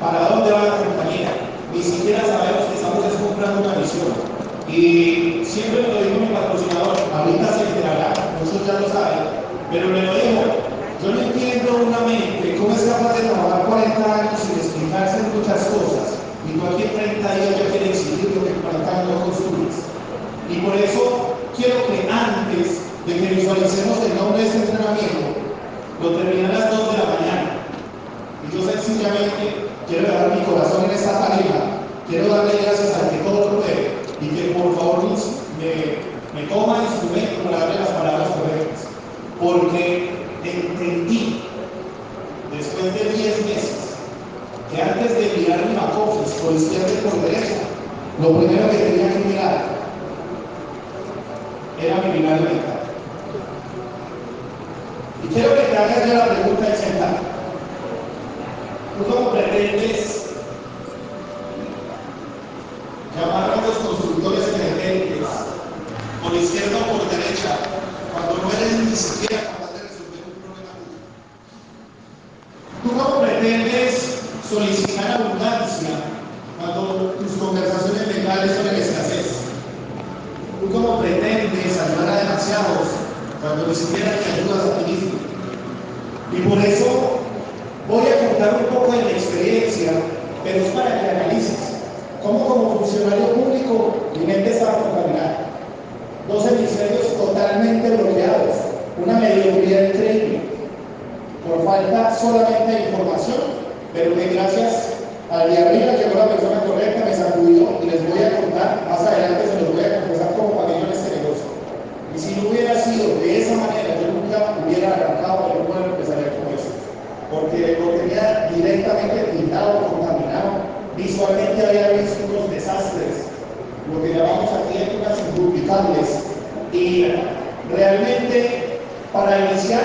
para dónde va la compañía, ni siquiera sabemos que estamos comprando una visión. Y siempre lo dijo mi patrocinador, ahorita se enterará, muchos ya lo saben, pero me lo dijo, yo no entiendo una mente cómo es capaz de trabajar 40 años sin explicarse muchas cosas, y en 30 días ya quiere exigir lo que en 40 años no construyes. Y por eso quiero que antes de que visualicemos el nombre de este entrenamiento, lo termine a las 2 de la mañana. Y yo sencillamente quiero dejar mi corazón en esta página, quiero darle gracias al que todo puede y que por favor me, me toma instrumento para darle las palabras correctas. Porque entendí, después de 10 meses, que antes de mirar mi macofis por izquierda y por derecha, lo primero que tenía que mirar era mi binario mental. Y quiero que te hagas la pregunta sentar. ¿Tú cómo pretendes llamar a los constructores emergentes por izquierda o por derecha cuando no eres ni siquiera capaz de resolver un problema? ¿Tú cómo pretendes solicitar abundancia cuando tus conversaciones mentales son en escasez? ¿Tú cómo pretendes ayudar a demasiados cuando ni siquiera te ayudas a ti mismo? Y por eso voy a contar un poco de mi experiencia, pero es para que analices. Cómo como funcionario público mi mente estaba contaminada. Dos hemisferios totalmente bloqueados, una mediocridad increíble, por falta solamente de información, pero que gracias al de arriba llegó la persona correcta, me sacudió y les voy a contar, más adelante se los voy a confesar como pagué en este negocio. Y si no hubiera sido de esa manera, yo nunca hubiera arrancado el mundo empresarial como eso. Porque lo tenía directamente pintado, contaminado. Había visto unos desastres, lo que llamamos aquí épocas induplicables. Y realmente, para iniciar,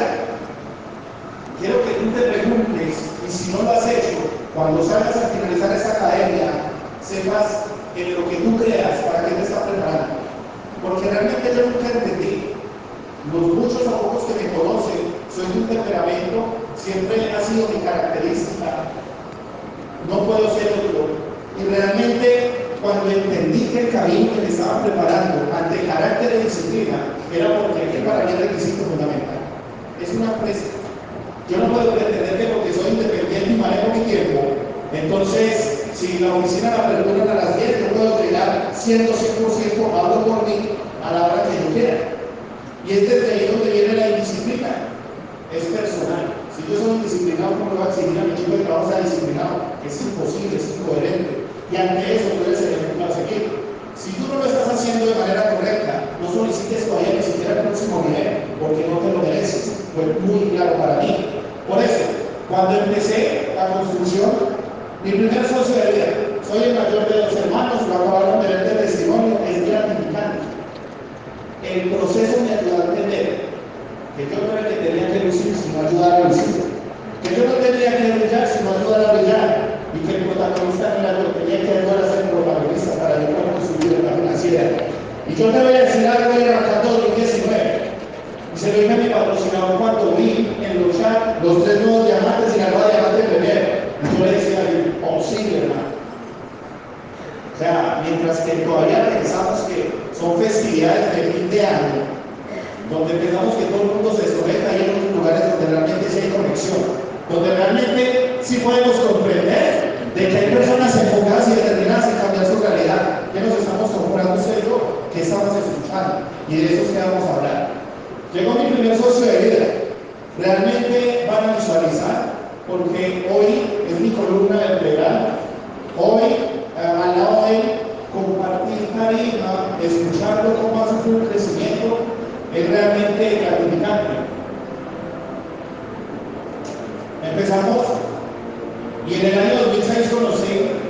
quiero que tú te preguntes, y si no lo has hecho, cuando salgas a finalizar esta academia, sepas en lo que tú creas para qué te está preparando. Porque realmente yo nunca entendí. Los muchos o pocos que me conocen, soy de un temperamento, siempre ha sido mi característica. No puedo ser otro. Y realmente, cuando entendí que el camino que me estaba preparando ante carácter de disciplina era porque aquí para mí es requisito fundamental. Es una empresa. Yo no puedo pretender que porque soy independiente y manejo mi tiempo, entonces, si la oficina la apertura a las 10, yo puedo llegar siendo 100% hablo por mí a la hora que yo quiera. Y es desde ahí donde viene la indisciplina. Es personal. Si yo soy indisciplinado, ¿cómo le voy a exigir a mi equipo de trabajo sea disciplinado? Es imposible, es incoherente. Y ante eso tú eres el ejemplo a seguir. Si tú no lo estás haciendo de manera correcta, no solicites todavía ni siquiera el próximo nivel, porque no te lo mereces. Fue muy claro para mí. Por eso, cuando empecé la construcción, mi primer socio de vida, soy el mayor de los hermanos, lo acabaron de ver de testimonio, es gratificante. El proceso me ayudó a entender que yo no era el que tenía que lucir, sino ayudar a lucir. Que yo no tenía que brillar, sino ayudar a brillar. Y que el protagonista era yo, tenía que ayudar a ser protagonista para yo poder Y yo te voy a decir algo de 2019. Y se lo dije a mi patrocinador cuando vi en los chats los tres nuevos diamantes y la nueva diamante primero. Yo le decía, imposible, hermano. O sea, mientras que todavía pensamos que son festividades de fin de año, donde pensamos que todo el mundo se desconecta y hay otros lugares donde realmente sí hay conexión, donde realmente sí podemos comprender de que hay personas enfocadas y determinadas en cambiar su realidad. ¿Qué nos estamos comprando usted y yo? ¿Qué estamos escuchando? Y de eso es que vamos a hablar. Llegó mi primer socio de vida. Realmente van a visualizar, porque hoy es mi columna vertebral. Hoy, al lado de él, compartir carisma, escucharlo cómo hace un crecimiento, es realmente gratificante. Empezamos y en el año 2006 conocimos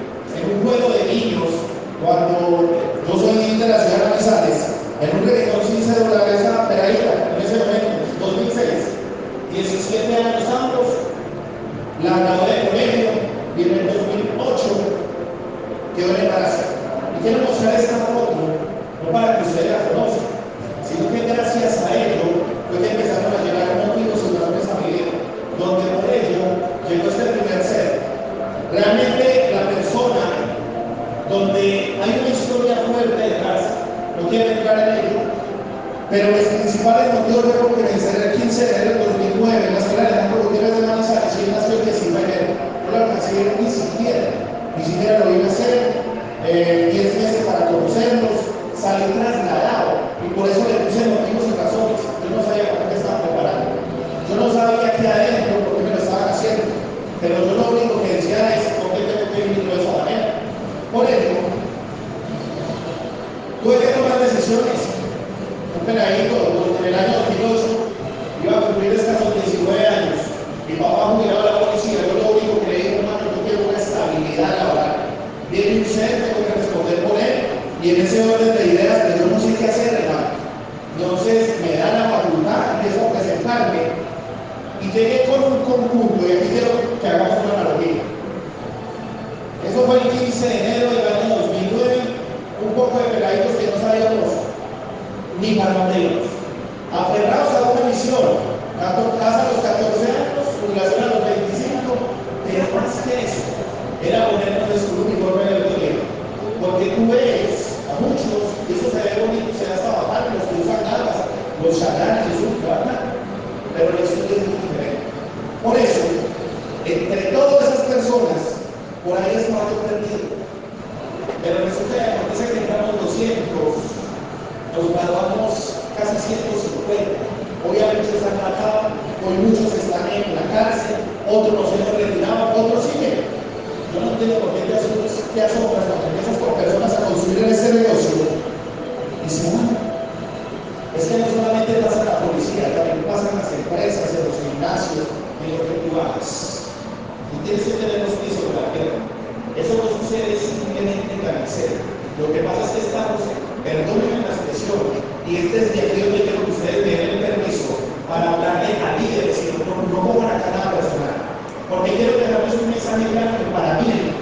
eso tenemos que. Eso no sucede simplemente en la. Lo que pasa es que estamos, perdónenme la expresión, y este es de aquí donde creo que ustedes me den permiso para hablarle a líderes, no, no como una canal personal. Porque quiero dejarles un mensaje claro que para mí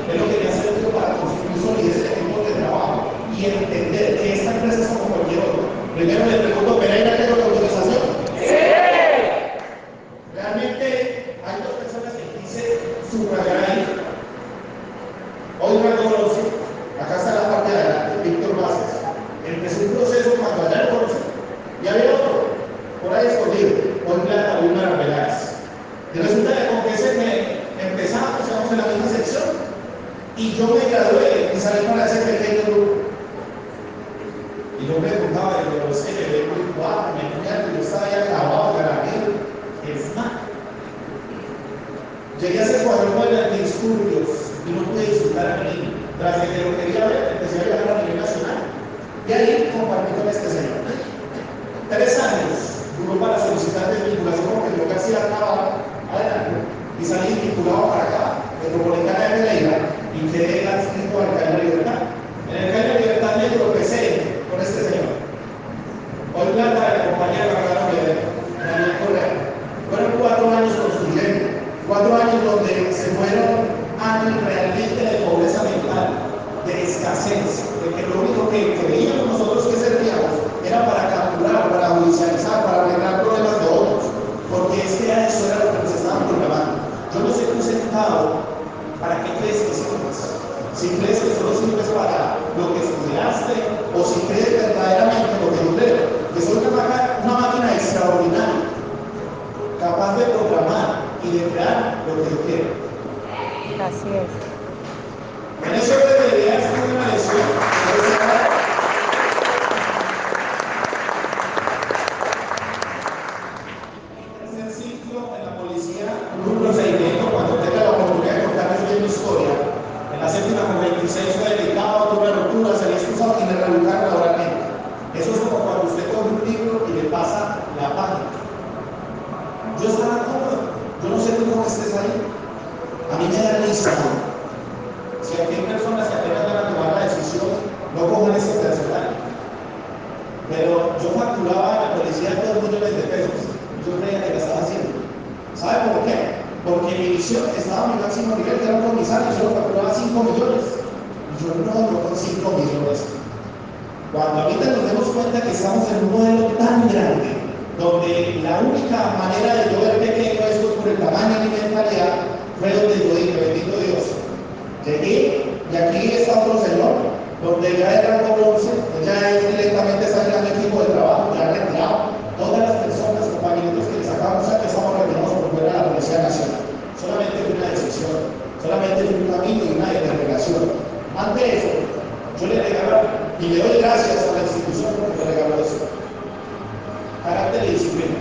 carácter de disciplina.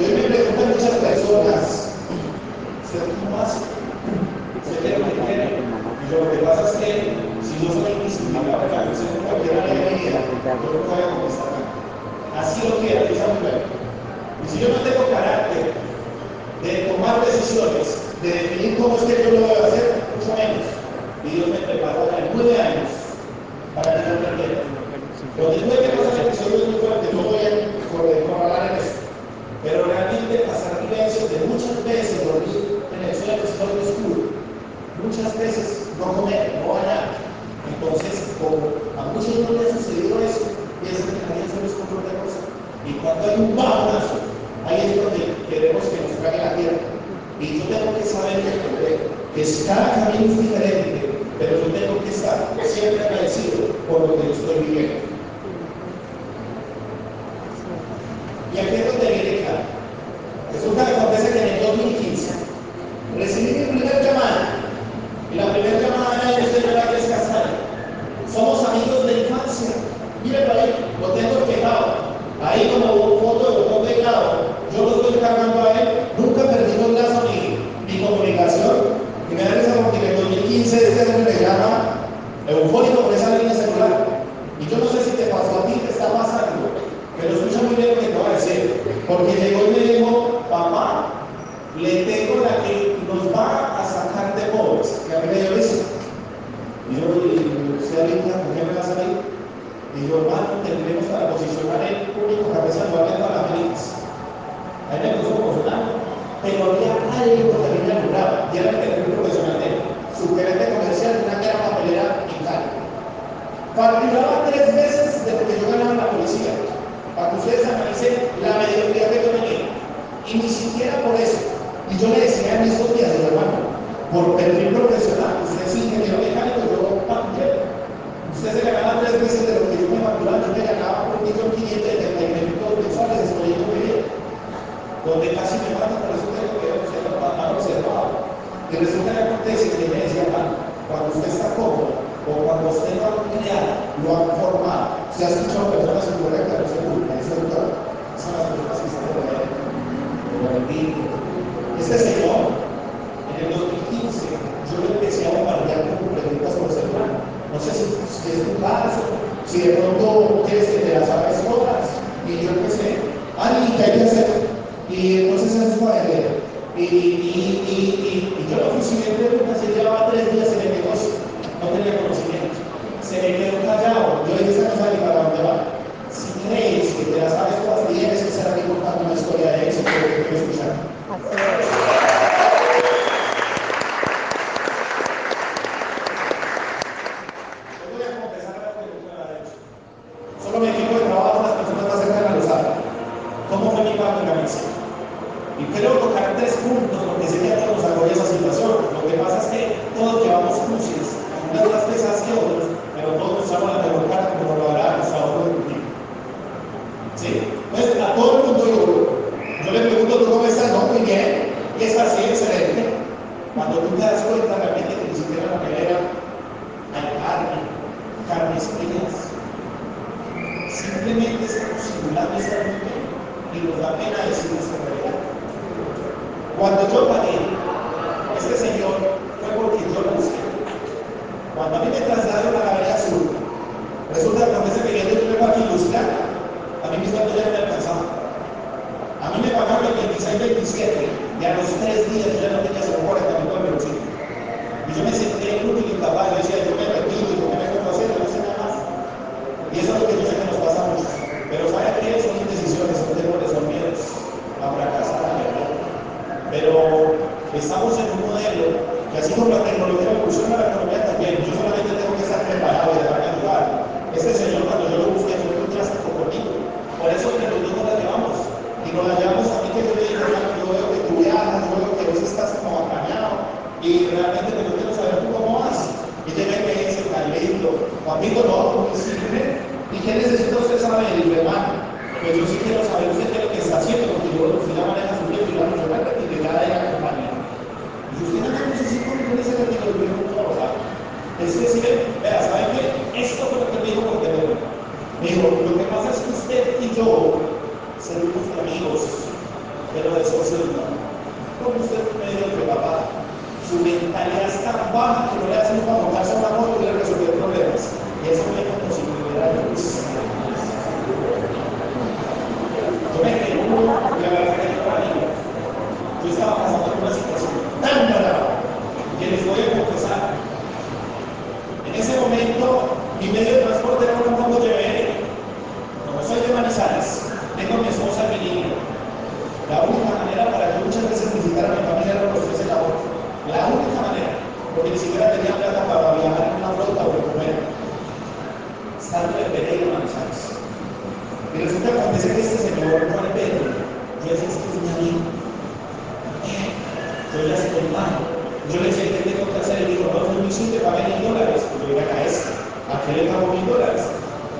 Yo me pregunto a muchas personas, ¿usted cómo hace? ¿Usted que quiere? Y lo que pasa es que si yo soy indisciplinado, que hago en cualquier área de yo no voy a Así lo quiera esa mujer. Y si yo no tengo carácter de tomar decisiones, de definir cómo es que yo lo voy a hacer, mucho menos. Y Dios me preparó en nueve años para que yo aprendiera. Que ya era el perfil profesional de él, subgerente comercial de una gran papelera en Cali. Facturaba tres veces de lo que yo ganaba en la policía, para que ustedes analicen la mediocridad que yo tenía. Y ni siquiera por eso. Y yo le decía a en estos días, hermano, por perfil profesional, usted es ingeniero Y resulta que acontece que me decía, cuando usted está cómodo o cuando usted lo ha creado, lo ha formado, se ha escuchado personas incorrectas, no se culpa, es doctor. Son las personas que están por ahí, por el Este señor si me hubiera Yo me quedé uno y la verdad que yo Yo estaba pasando por una situación tan brava que les voy a confesar. En ese momento, mi medio de transporte era un moto GBL. Como soy de Manizales, tengo a mi esposa y mi niño. La única manera para que muchas veces visitar a mi familia era los tres en la bolsa. La única manera, porque ni siquiera tenía plata para viajar en una flota o comer. Estando en Pereira, Manizales. Y resulta que acontece que este señor, Juan Pedro, yo decía, este es mi amigo. Yo ya estoy mal. Yo le decía, ¿qué tengo que hacer? Y dijo, no, no, no, te pagué mil dólares. Yo le dije, a este, ¿a qué le pago mil dólares?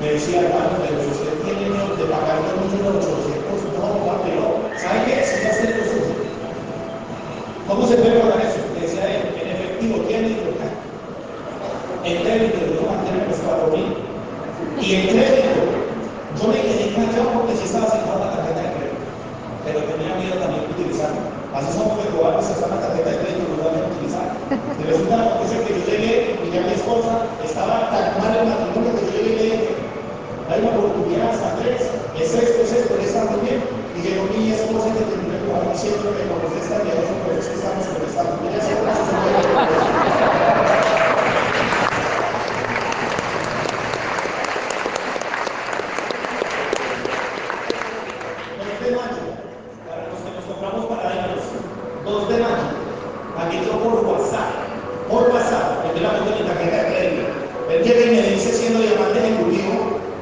Me decía, hermano, pero si usted tiene miedo de pagar dos millones ochocientos, no, papi, no. ¿Sabe qué? Si ya se lo ¿Cómo se puede pagar eso? decía él, en efectivo tiene y local. En crédito yo mantener los cuatro mil. Y en crédito, yo me quedé callado porque si estaba sin la tarjeta de crédito. Pero tenía miedo también de utilizarla. Así somos que cobardes hasta la tarjeta de crédito no la a utilizar. Y resulta que yo llegué y ya mi esposa estaba tan mal en matrimonio que yo llegué y le dije, hay una oportunidad hasta tres, es esto, es esto, está muy bien. Y llegó mi esposa que tenía que jugar diciendo que conoce esta vieja, por eso estamos conversando. Mira,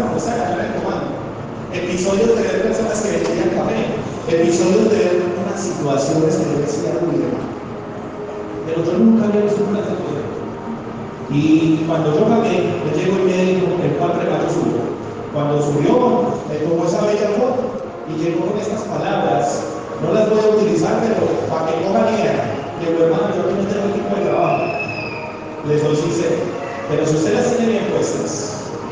tomando. Episodios de ver personas que vendían café, episodios de ver unas situaciones que yo decía, uy, Pero yo nunca había visto una tecnología. Y cuando yo pagué, me llegó el médico, el cual regaló suyo. Cuando subió, me tomó esa bella foto y llegó con estas palabras. No las voy a utilizar, pero para que cojan idea. Digo, hermano, yo no tengo este equipo de trabajo. Les soy sincero. Pero si usted las tiene bien puestas,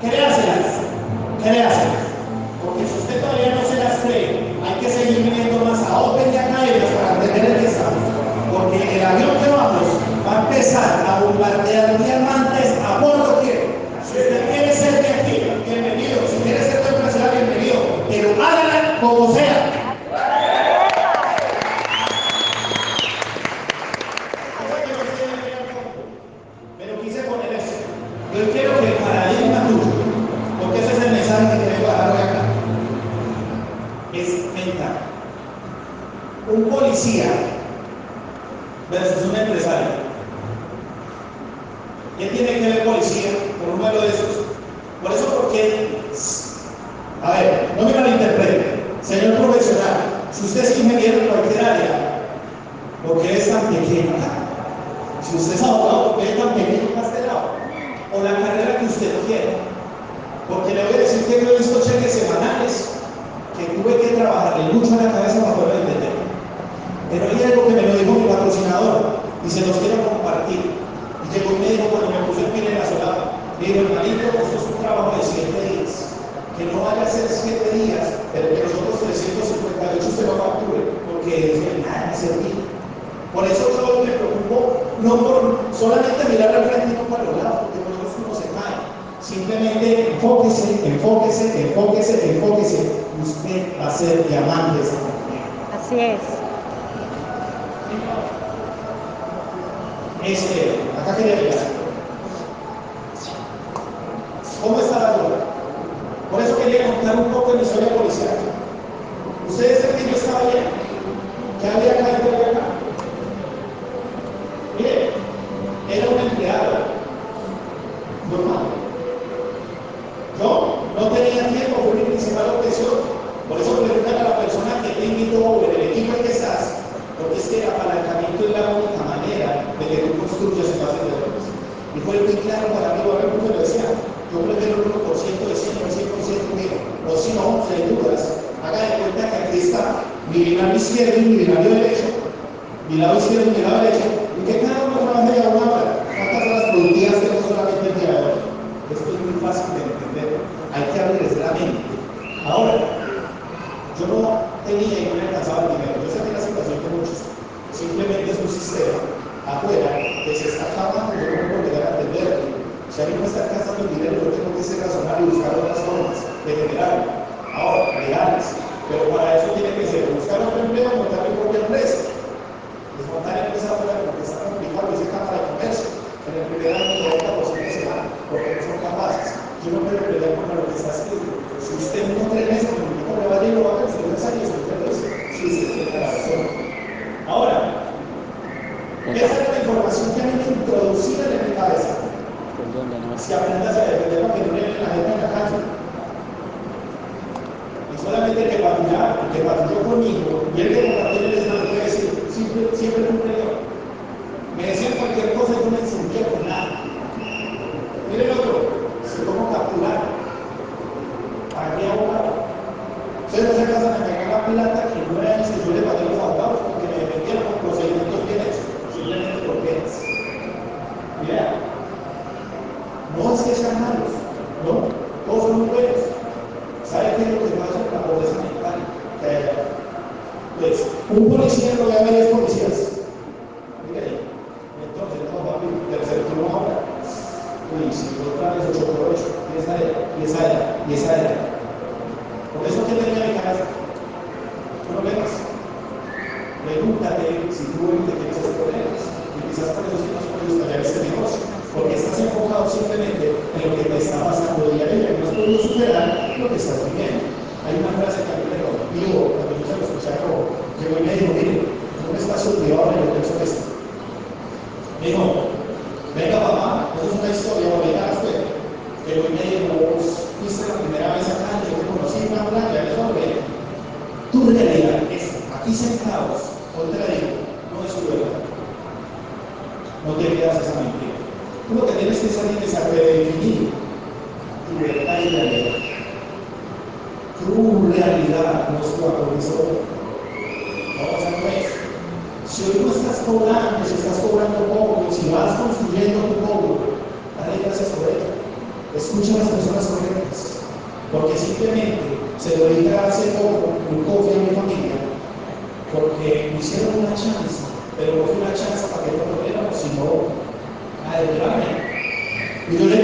Créaselas, créaselas. Porque si usted todavía no se las cree, hay que seguir viniendo más a Open de Academias para aprender el que Porque el avión que vamos va a empezar a bombardear día más 하여라. 그들은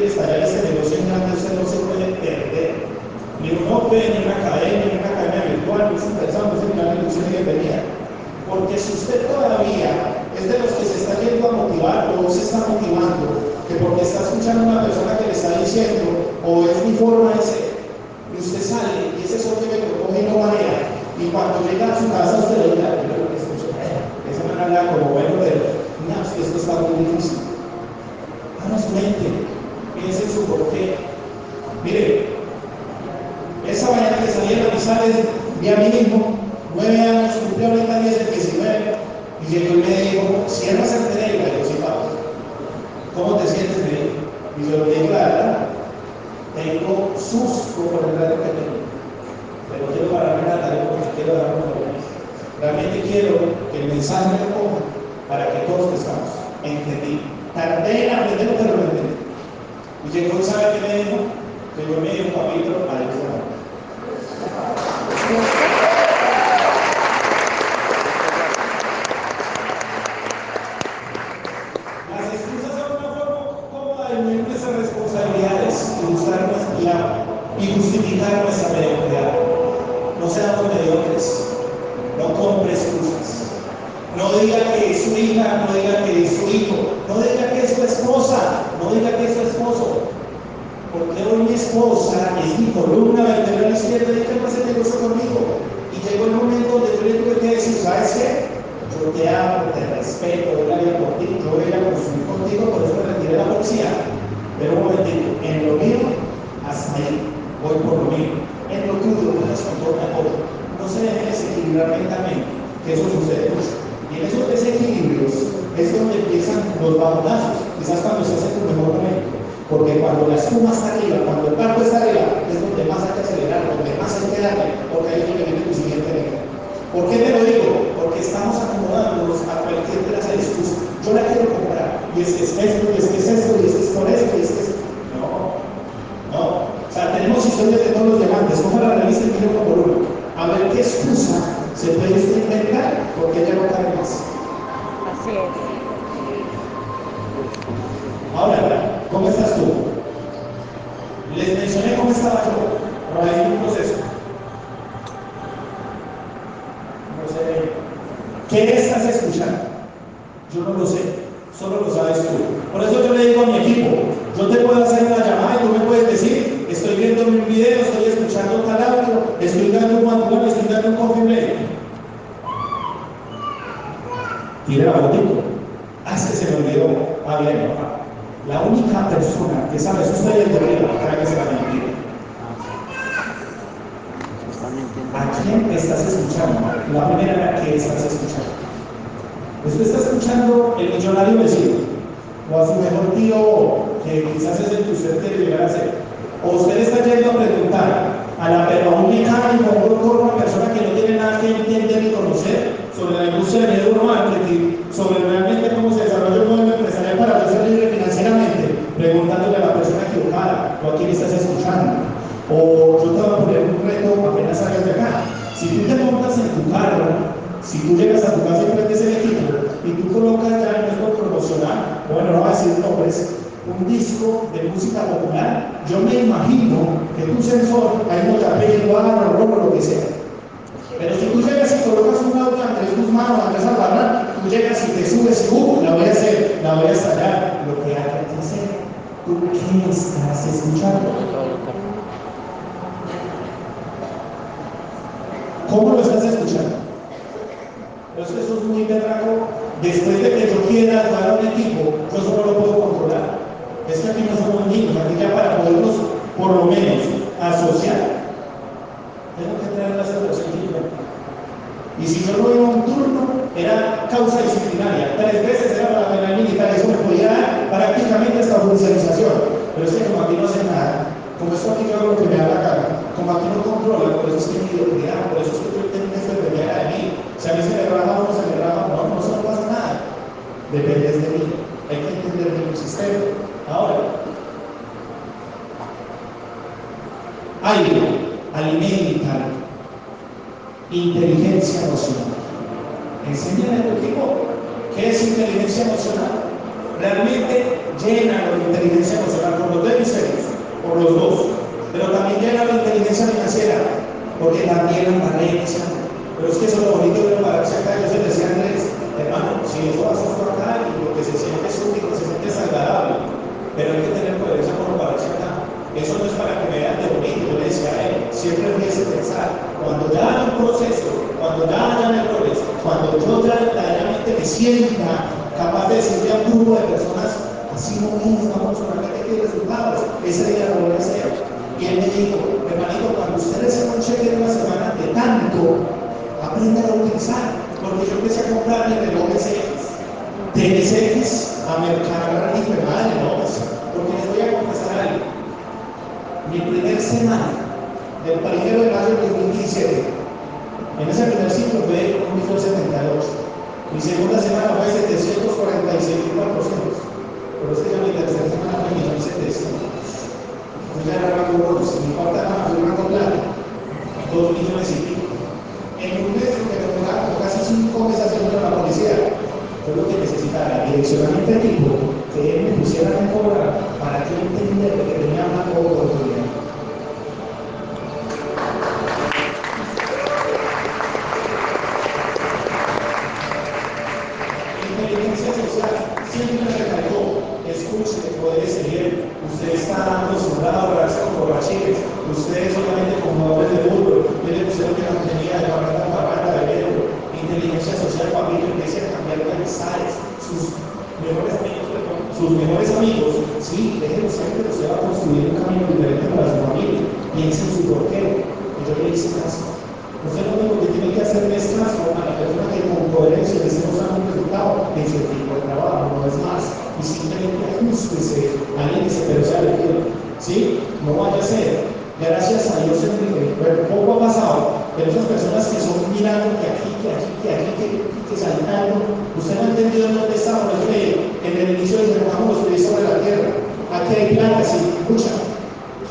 quieres hallar ese negocio en grande, ese no se puede perder. Ni un hotel, ni una academia, ni una academia virtual, ni un pensando, ni una ilusión que venía. Porque si usted todavía es de los que se está yendo a motivar o se está motivando, que porque está escuchando a una persona que le está diciendo, o es mi forma de ser, y usted sale, y ese socio que propone no manera, y cuando llega a su casa usted le dirá, pero que escucha, esa manera como bueno, pero no, es esto está muy difícil. A su mente, porque, mire, esa mañana que salí a revisar es mi amigo pero un momentito, en lo mío, hasta ahí, voy por lo mío. En lo tuyo, no les importa todo. No se dejen desequilibrar mentalmente, que eso sucede mucho. Y en esos desequilibrios es donde empiezan los bandazos, quizás cuando se hace tu mejor momento. Porque cuando la espuma está arriba, cuando el barco está arriba, es donde más hay que acelerar, donde más hay que darle, porque ahí es donde viene tu siguiente meta. ¿Por qué te lo digo? Porque estamos acomodándonos a cualquier de las excusas. Yo la quiero y es que es esto, y es que es esto, y es que es por esto, y es que es. No, no. O sea, tenemos historias de todos los diamantes. Coja la revista y uno por uno. A ver qué excusa se puede usted inventar porque ya no cabe más. Así es. Ahora, sienta capaz de decirle a un grupo de personas, así no mismo estamos solamente aquí resultados, ese día lo voy a hacer. Y él me dijo, hermanito, cuando ustedes se un cheque de una semana de tanto, aprenda a utilizar, porque yo empecé a comprar desde los meses de MSX a Mercadona y me madre, no, porque les voy a confesar algo. Mi primer semana, del primero de mayo de 2017, en ese mi segunda semana fue 746.400. Pero es que ya mi tercera semana fue 1.700. Entonces ya era bonos. Si me falta más, yo mando plata. 2 millones y pico. En un mes que me tocaron casi 5 meses haciendo la policía. Yo lo que necesitaba era direccionamiento de tipo que él me pusiera a cobrar para que él no es más. Y simplemente ajustese analícese, pero sea elegido. ¿Sí? No vaya a ser. Gracias a Dios, en bueno, poco ha pasado, pero esas personas que son mirando que aquí, que aquí, que aquí, que, que usted no ha entendido dónde estamos, es que en el inicio de los pies sobre la tierra. Aquí hay plagas y muchas.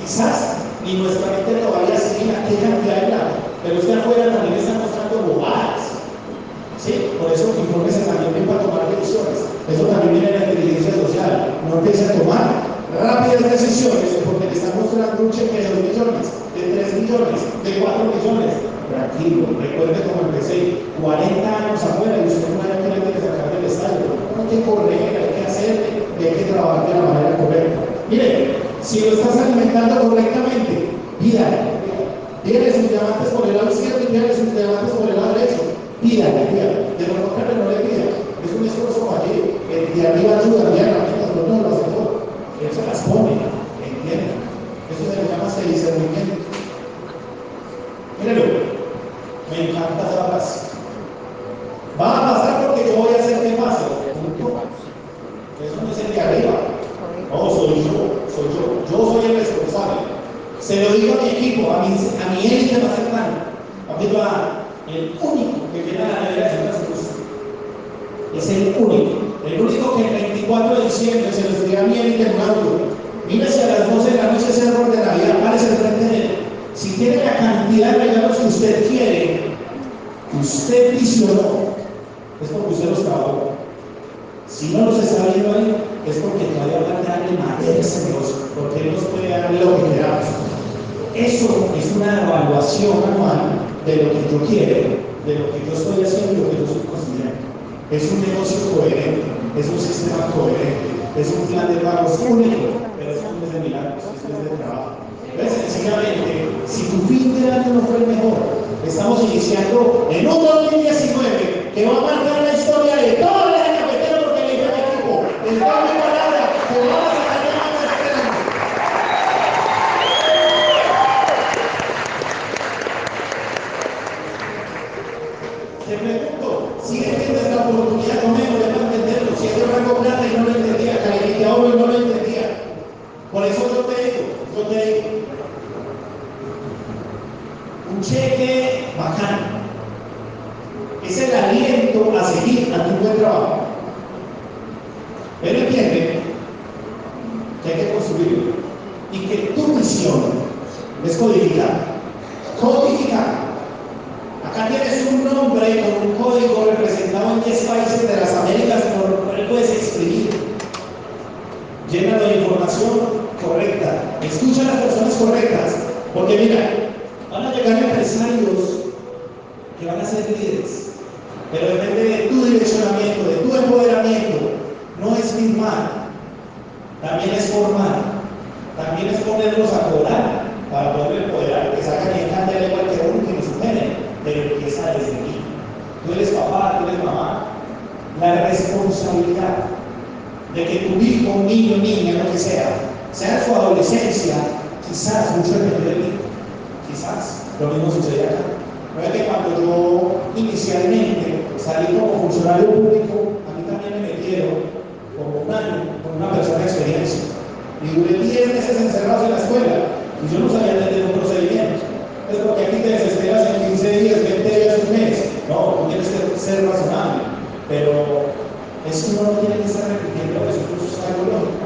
Quizás ni nuestra mente todavía se diga qué cantidad de pero usted afuera también está mostrando bobadas ¿sí? Por eso infórmese también bien para tomar decisiones. Eso también viene de la inteligencia social. No empiece a tomar rápidas decisiones porque le están mostrando un cheque de 2 millones, de 3 millones, de 4 millones. Tranquilo, recuerde como empecé, 40 años afuera y usted no año que sacar del estadio. No hay que correr, hay que hacer, y hay que trabajar de la manera correcta. Mire, si lo estás alimentando correctamente, vida, tienes sus diamantes por el lado izquierdo y tienes sus diamantes por el lado derecho. Pídale, pídale. De lo contrario, no le pida. Es un esfuerzo fallado. El de arriba ayuda, ya herramientas, pero no lo hace todo. Él se las pone, entiende. Eso se le llama discernimiento. Míralo, me encanta esa frase. Va a pasar porque yo voy a hacer que pase. Eso no es el de arriba. No, soy yo, soy yo. Yo soy el responsable. Se lo digo a mi equipo, a mi, a mi élite más cercano. A mí va el único que la de Es el único. El único que el 24 de diciembre se lo escribía a mi élite en un auto. Mírese a las 12 de la noche ese árbol de Navidad, párese frente de él. Si tiene la cantidad de regalos que usted quiere, que usted visionó, es porque usted los trabajó. Si no los está viendo ahí, es porque todavía va a darle madera a Dios, porque Él nos puede dar lo que queramos. Eso es una evaluación anual de lo que yo quiero, de lo que yo estoy haciendo y lo que yo estoy. Es un negocio coherente, es un sistema coherente, es un plan de pagos único, pero es un mes de milagros, es un mes de trabajo. Entonces, sencillamente, si tu fin de año no fue el mejor, estamos iniciando en un 2019 que va a marcar la historia de toda la cafetera porque dio equipo. El cambio de palabra, que va a sacar de más Te pregunto, si entiendes la oportunidad conmigo de no entenderlo, si es de rango plata y no lo entendía, calificado y no lo entendía. Por eso yo te digo, yo te digo, un cheque bacán. Es el aliento a seguir a tu buen trabajo. Pero entiende que hay que construirlo y que tu misión es codificar. Codificar. Acá tienes un nombre con un código representado en 10 países de las Américas por el cual puedes escribir. Llénalo de información correcta. Escucha a las personas correctas. Porque mira, Van a llegar empresarios que van a ser líderes, pero depende de tu direccionamiento, de tu empoderamiento. No es firmar, también es formar, también es ponerlos a cobrar para poder empoderar, que sacan y encanten igual que uno que nos supere, pero empieza desde aquí. Tú eres papá, tú eres mamá. La responsabilidad de que tu hijo, niño, niña, lo que sea, sea su adolescencia, quizás mucho depende de ti quizás lo mismo sucede acá. Que cuando yo inicialmente salí como funcionario público, a mí también me metieron como un año con una persona de experiencia. Y duré 10 meses encerrados en la escuela y yo no sabía entender un procedimiento. Es porque aquí te desesperas en 15 días, 20 días. No, tú tienes que ser razonable. Pero eso no tiene que estar repitiendo eso, es algo lógico.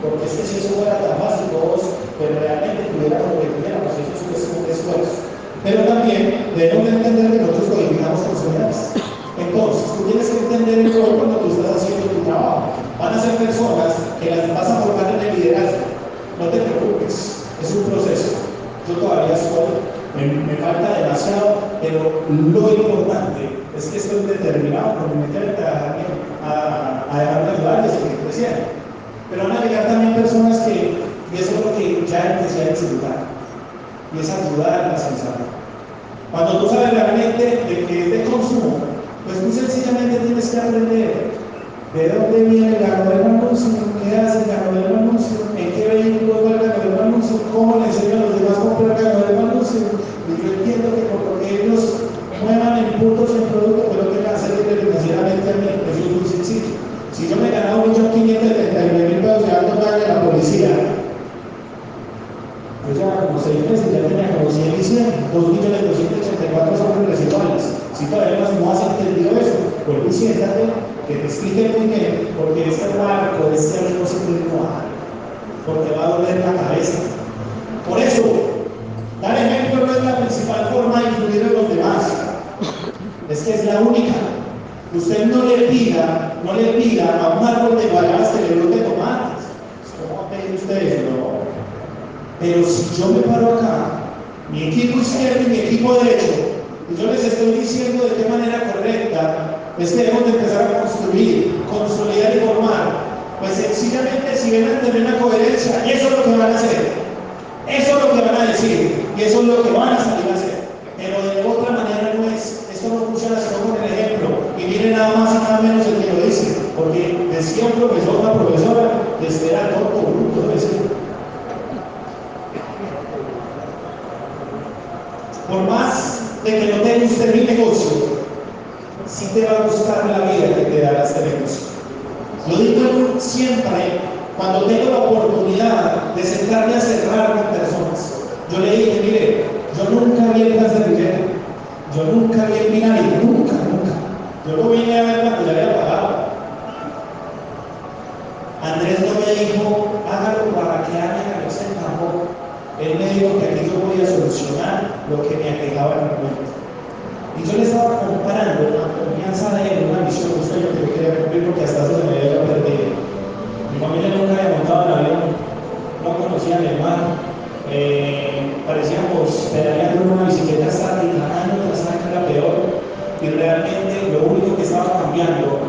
Porque es que si eso fuera tan básico, pero realmente tuviera lo que tuviéramos, eso es un esfuerzo. Pero también debemos entender que nosotros codificamos personas. Entonces, tú tienes que entender el rol cuando tú estás haciendo tu trabajo. Van a ser personas que las vas a formar en el liderazgo. No te preocupes, es un proceso. Yo todavía estoy, me, falta pero lo importante es que estoy determinado por meterte a, a, a dejar de y. Pero van a llegar también personas que, y eso es lo que ya empecé a disfrutar, y es ayudar a la sensación. Cuando tú sabes realmente de que es de consumo, pues muy sencillamente tienes que aprender de dónde viene el ganador anuncio, qué hace el ganador anuncio, en qué vehículo va el ganador anuncio, cómo le enseñan a los demás comprar el ganador anuncio. Yo entiendo que por que ellos muevan en puntos en producto, pero que me hacer financieramente a mí, eso es muy sencillo. Si yo me ganaba un millón quinientos mil pesos llevando paga a la policía, pues ya como seis meses ya tenía como 100 y 100, 2 millones 284 son residuales. Si todavía no has entendido eso, vuelve y siéntate, que te explique muy bien, porque este barco, este avión no bajar, porque va a doler la cabeza. Por eso, dar ejemplo no es la principal forma de influir en los demás, es que es la única. Usted no le pida, no le pida a un árbol de guayabas que le brote tomates. ¿Cómo va usted eso? No. Pero si yo me paro acá, mi equipo izquierdo y mi equipo derecho, y yo les estoy diciendo de qué manera correcta es que debemos de empezar a construir, consolidar y formar, pues sencillamente si ven a tener una coherencia, eso es lo que van a hacer. Eso es lo que van a decir y eso es lo que van a salir a hacer. Pero de otra manera no es. Esto no funciona sino con el ejemplo. Y miren nada más y nada menos el que lo dice. Porque decía un profesor, una profesora, este era todo bruto, decía. Por más de que no te guste mi negocio, sí te va a gustar la vida que te dará este negocio. Lo digo siempre cuando tengo la oportunidad de sentarme a cerrar con personas. Yo le dije, mire, yo nunca vi el Rivera, yo nunca vi el binario, nunca, nunca. Yo lo vine a ver cuando ya había pagado. Andrés no me dijo, hágalo para que alguien a se tampoco. Él me dijo que aquí yo voy a solucionar lo que me aquejaba en el momento. Y yo le estaba comparando la confianza de él, una visión, un sueño que yo quería cumplir porque hasta eso se me había perdido. Mi familia nunca había montado en avión, no conocía a mi hermano, eh, parecíamos pedaleando en una bicicleta estática, año tras año era peor, y realmente lo único que estaba cambiando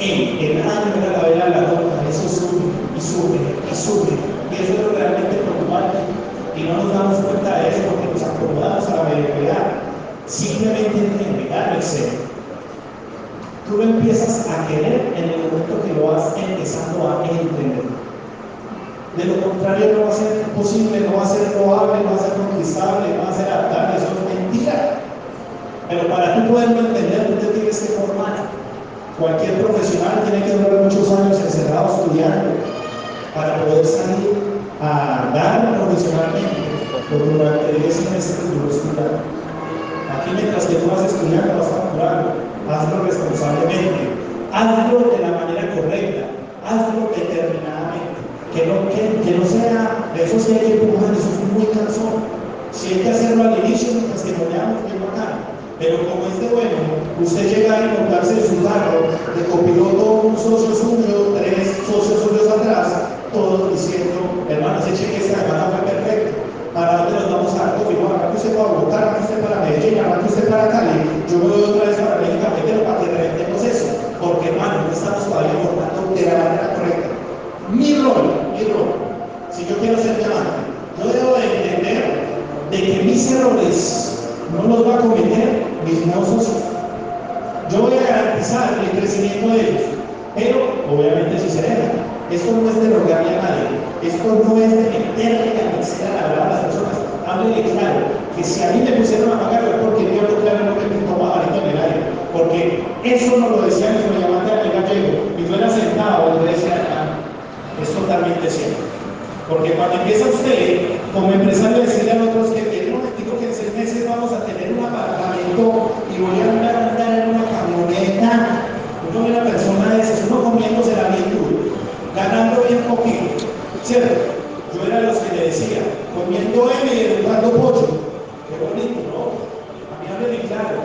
en el año era la vela de la eso sube y sube y sube, y eso es lo realmente preocupante, y no nos damos cuenta de eso porque nos acomodamos a la mediocridad, simplemente en negar el ser. Tú lo empiezas a querer en el momento que lo vas empezando a entender. De lo contrario no va a ser posible, no va a ser probable, no va a ser conquistable, no va a ser adaptable, eso es mentira. Pero para tú poderlo entender, tú te tienes que formar. Cualquier profesional tiene que durar muchos años encerrado estudiando para poder salir a dar profesionalmente por durante 10 meses duro estudiar. Aquí mientras que tú vas estudiando, vas facturando hazlo responsablemente, hazlo de la manera correcta, hazlo determinadamente, que no, que, no sea de esos que hay que empujar, eso es muy cansón. Si hay que hacerlo al inicio, nos testimoniamos que bacán. Pero como es de bueno, usted llega a montarse en su carro, de copiloto un socio suyo, tres socios suyos atrás, todos diciendo, hermano, ese cheque esta semana fue perfecto ¿Para dónde nos vamos a dar confirmar? Arranque usted para Bogotá, arranque usted para Medellín, arranque usted para Cali. Yo voy otra vez para México primero para que reventemos eso. Porque, hermano, no estamos todavía formando de la manera correcta. Mi rol, mi si yo quiero ser diamante, yo debo de entender de que mis errores no los va a cometer mis nuevos socios. Yo voy a garantizar el crecimiento de ellos, pero obviamente dejan. Esto no es de rogarle a nadie, esto no es de meterle a la verdad a las personas. Háblele claro, que si a mí me pusieron a pagar es porque Dios no claro no me pintó bajarito en el aire. Porque eso no lo decía nuestro llamante a gallego, y yo era sentado, yo decía, totalmente cierto. Porque cuando empieza usted, como empresario, a decirle a otros que en un momentico que en seis meses vamos a tener un apartamento y voy a andar en una camioneta, uno una persona de esas, uno comiéndose la virtud ganando bien poquito, ¿cierto? Yo era de los que le decía, comiendo M y educando pollo. Qué bonito, ¿no? A mí me claro,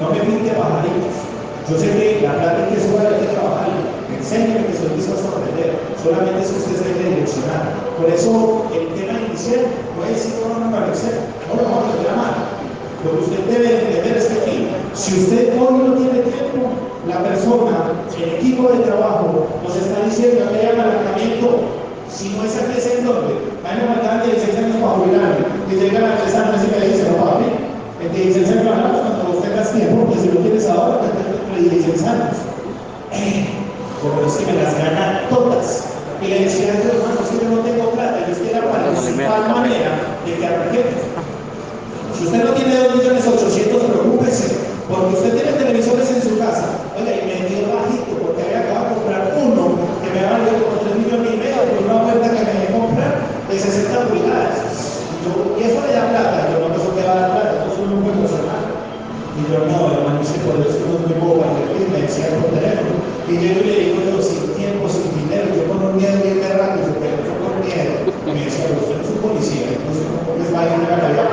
no me pinte bajaditas. Yo sé que la plata que suba hay que trabajar. Enséñame que estoy dispuesto a aprender. Solamente es que usted se debe direccionar. Por eso el tema inicial puede decir no, no, no, no, no lo vamos a la mano. Lo que usted debe entender es que si usted hoy no tiene tiempo, la persona, el equipo de trabajo, nos está diciendo que haya apalancamiento. Si no es aquí, ¿es en dónde? Hay una mandada de 16 años para jubilar. Y llega a 3 años y me dice, no, papi, de 16 años cuando vos tengas tiempo, porque si lo tienes ahora, te tendrás de 16 años. Eh, pero es que me las gana todas. Y le decía a Dios, hermano, si yo no tengo plata, yo la principal manera de que arranquemos. Si usted no tiene 2 millones 800, preocúpese, porque usted tiene televisores en su casa. Oiga, y me dio bajito, porque había acabado de comprar uno que me valió como 3 millones y medio por una oferta que me dejé comprar de 60 pulgadas. Y, yo, y eso le da plata, yo no pienso que va a dar plata, eso es un buen personal. Y yo no, hermano, dice, por eso no muy bobo para me decía por teléfono. Y yo le digo, yo, sin tiempo, sin dinero, pero yo con miedo. Y me no es un policía, entonces no les va a ir a la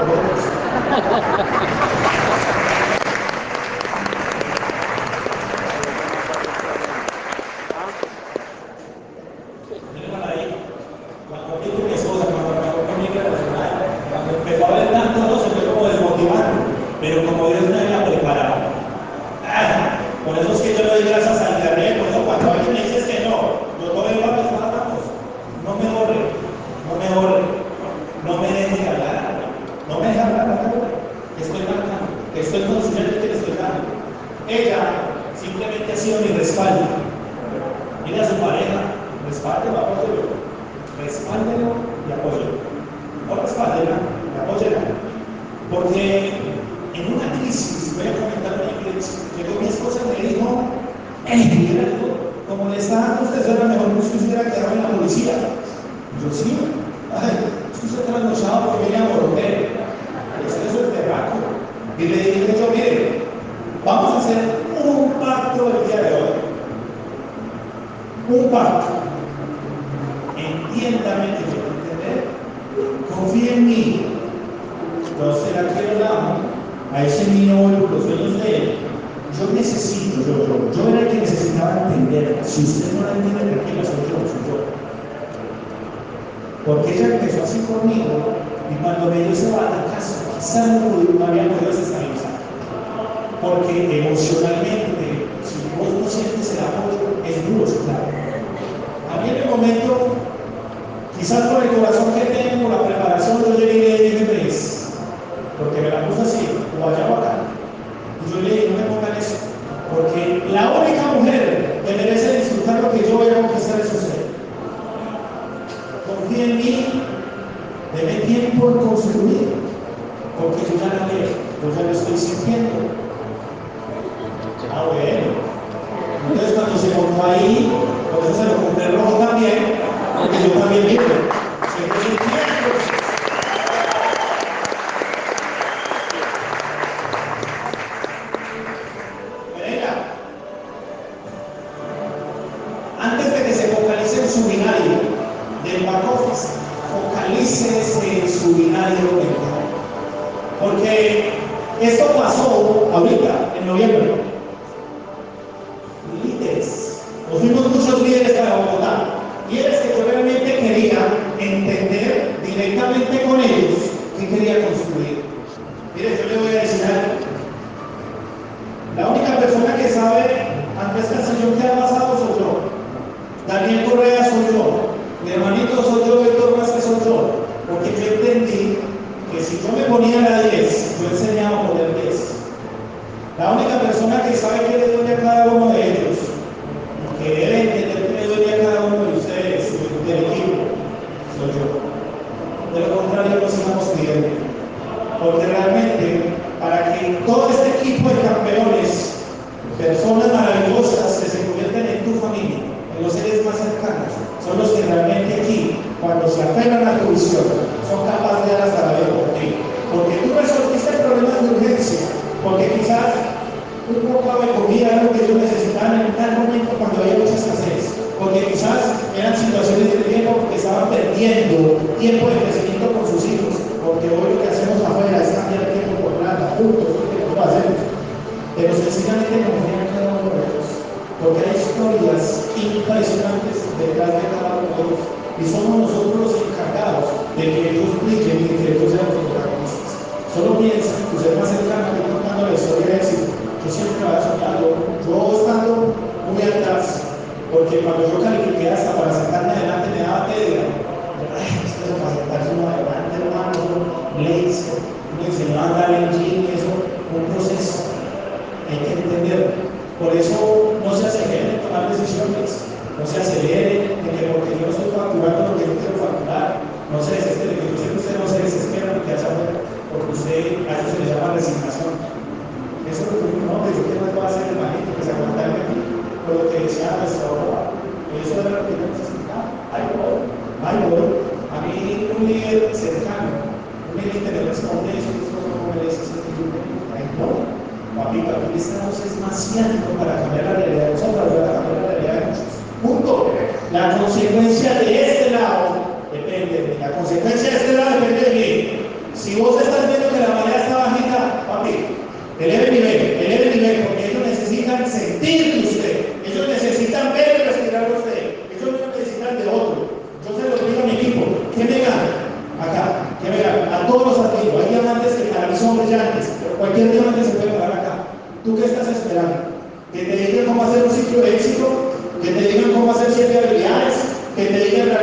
son capaces de saber por qué. Porque tú resolviste problemas de urgencia, porque quizás un poco de comida era lo que ellos necesitaban en tal momento cuando había mucha escasez, porque quizás eran situaciones de tiempo que estaban perdiendo tiempo de crecimiento con sus hijos, porque hoy lo que hacemos afuera es cambiar tiempo por plata, punto, es lo hacemos. Pero sencillamente nos tienen cada uno de ellos, porque hay historias impresionantes detrás de cada uno de ellos, y somos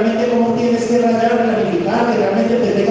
realmente cómo tienes que rasgarla, limitarla, realmente te